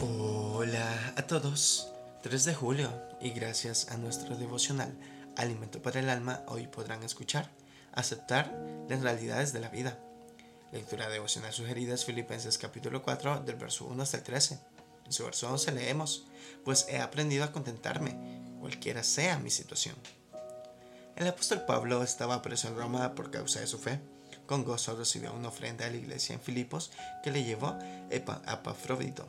Hola a todos, 3 de julio y gracias a nuestro devocional Alimento para el Alma hoy podrán escuchar Aceptar las realidades de la vida. Lectura devocional sugerida es Filipenses capítulo 4 del verso 1 hasta el 13. En su verso 11 leemos, pues he aprendido a contentarme, cualquiera sea mi situación. El apóstol Pablo estaba preso en Roma por causa de su fe. Con gozo recibió una ofrenda a la iglesia en Filipos que le llevó Epafrodito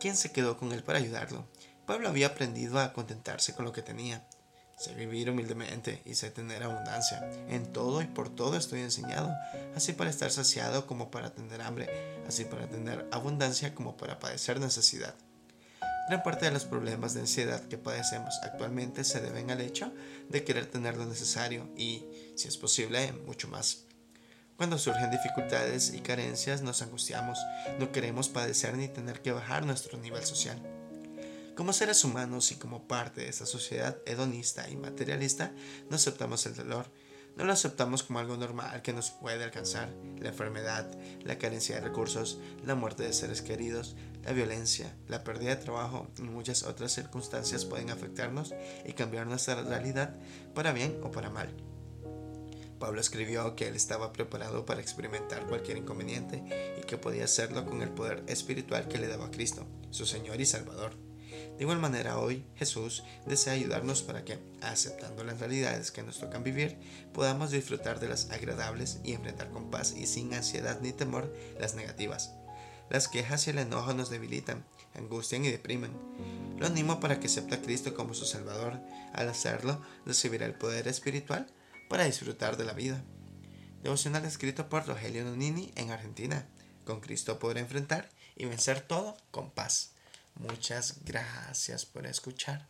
¿Quién se quedó con él para ayudarlo. Pablo había aprendido a contentarse con lo que tenía. Sé vivir humildemente y sé tener abundancia. En todo y por todo estoy enseñado, así para estar saciado como para tener hambre, así para tener abundancia como para padecer necesidad. Gran parte de los problemas de ansiedad que padecemos actualmente se deben al hecho de querer tener lo necesario y, si es posible, mucho más. Cuando surgen dificultades y carencias nos angustiamos, no queremos padecer ni tener que bajar nuestro nivel social. Como seres humanos y como parte de esta sociedad hedonista y materialista, no aceptamos el dolor, no lo aceptamos como algo normal que nos puede alcanzar. La enfermedad, la carencia de recursos, la muerte de seres queridos, la violencia, la pérdida de trabajo y muchas otras circunstancias pueden afectarnos y cambiar nuestra realidad para bien o para mal. Pablo escribió que él estaba preparado para experimentar cualquier inconveniente y que podía hacerlo con el poder espiritual que le daba Cristo, su Señor y Salvador. De igual manera, hoy Jesús desea ayudarnos para que, aceptando las realidades que nos tocan vivir, podamos disfrutar de las agradables y enfrentar con paz y sin ansiedad ni temor las negativas. Las quejas y el enojo nos debilitan, angustian y deprimen. Lo animo para que acepte a Cristo como su Salvador. Al hacerlo, recibirá el poder espiritual para disfrutar de la vida. Devocional escrito por Rogelio Nonini en Argentina. Con Cristo podré enfrentar y vencer todo con paz. Muchas gracias por escuchar.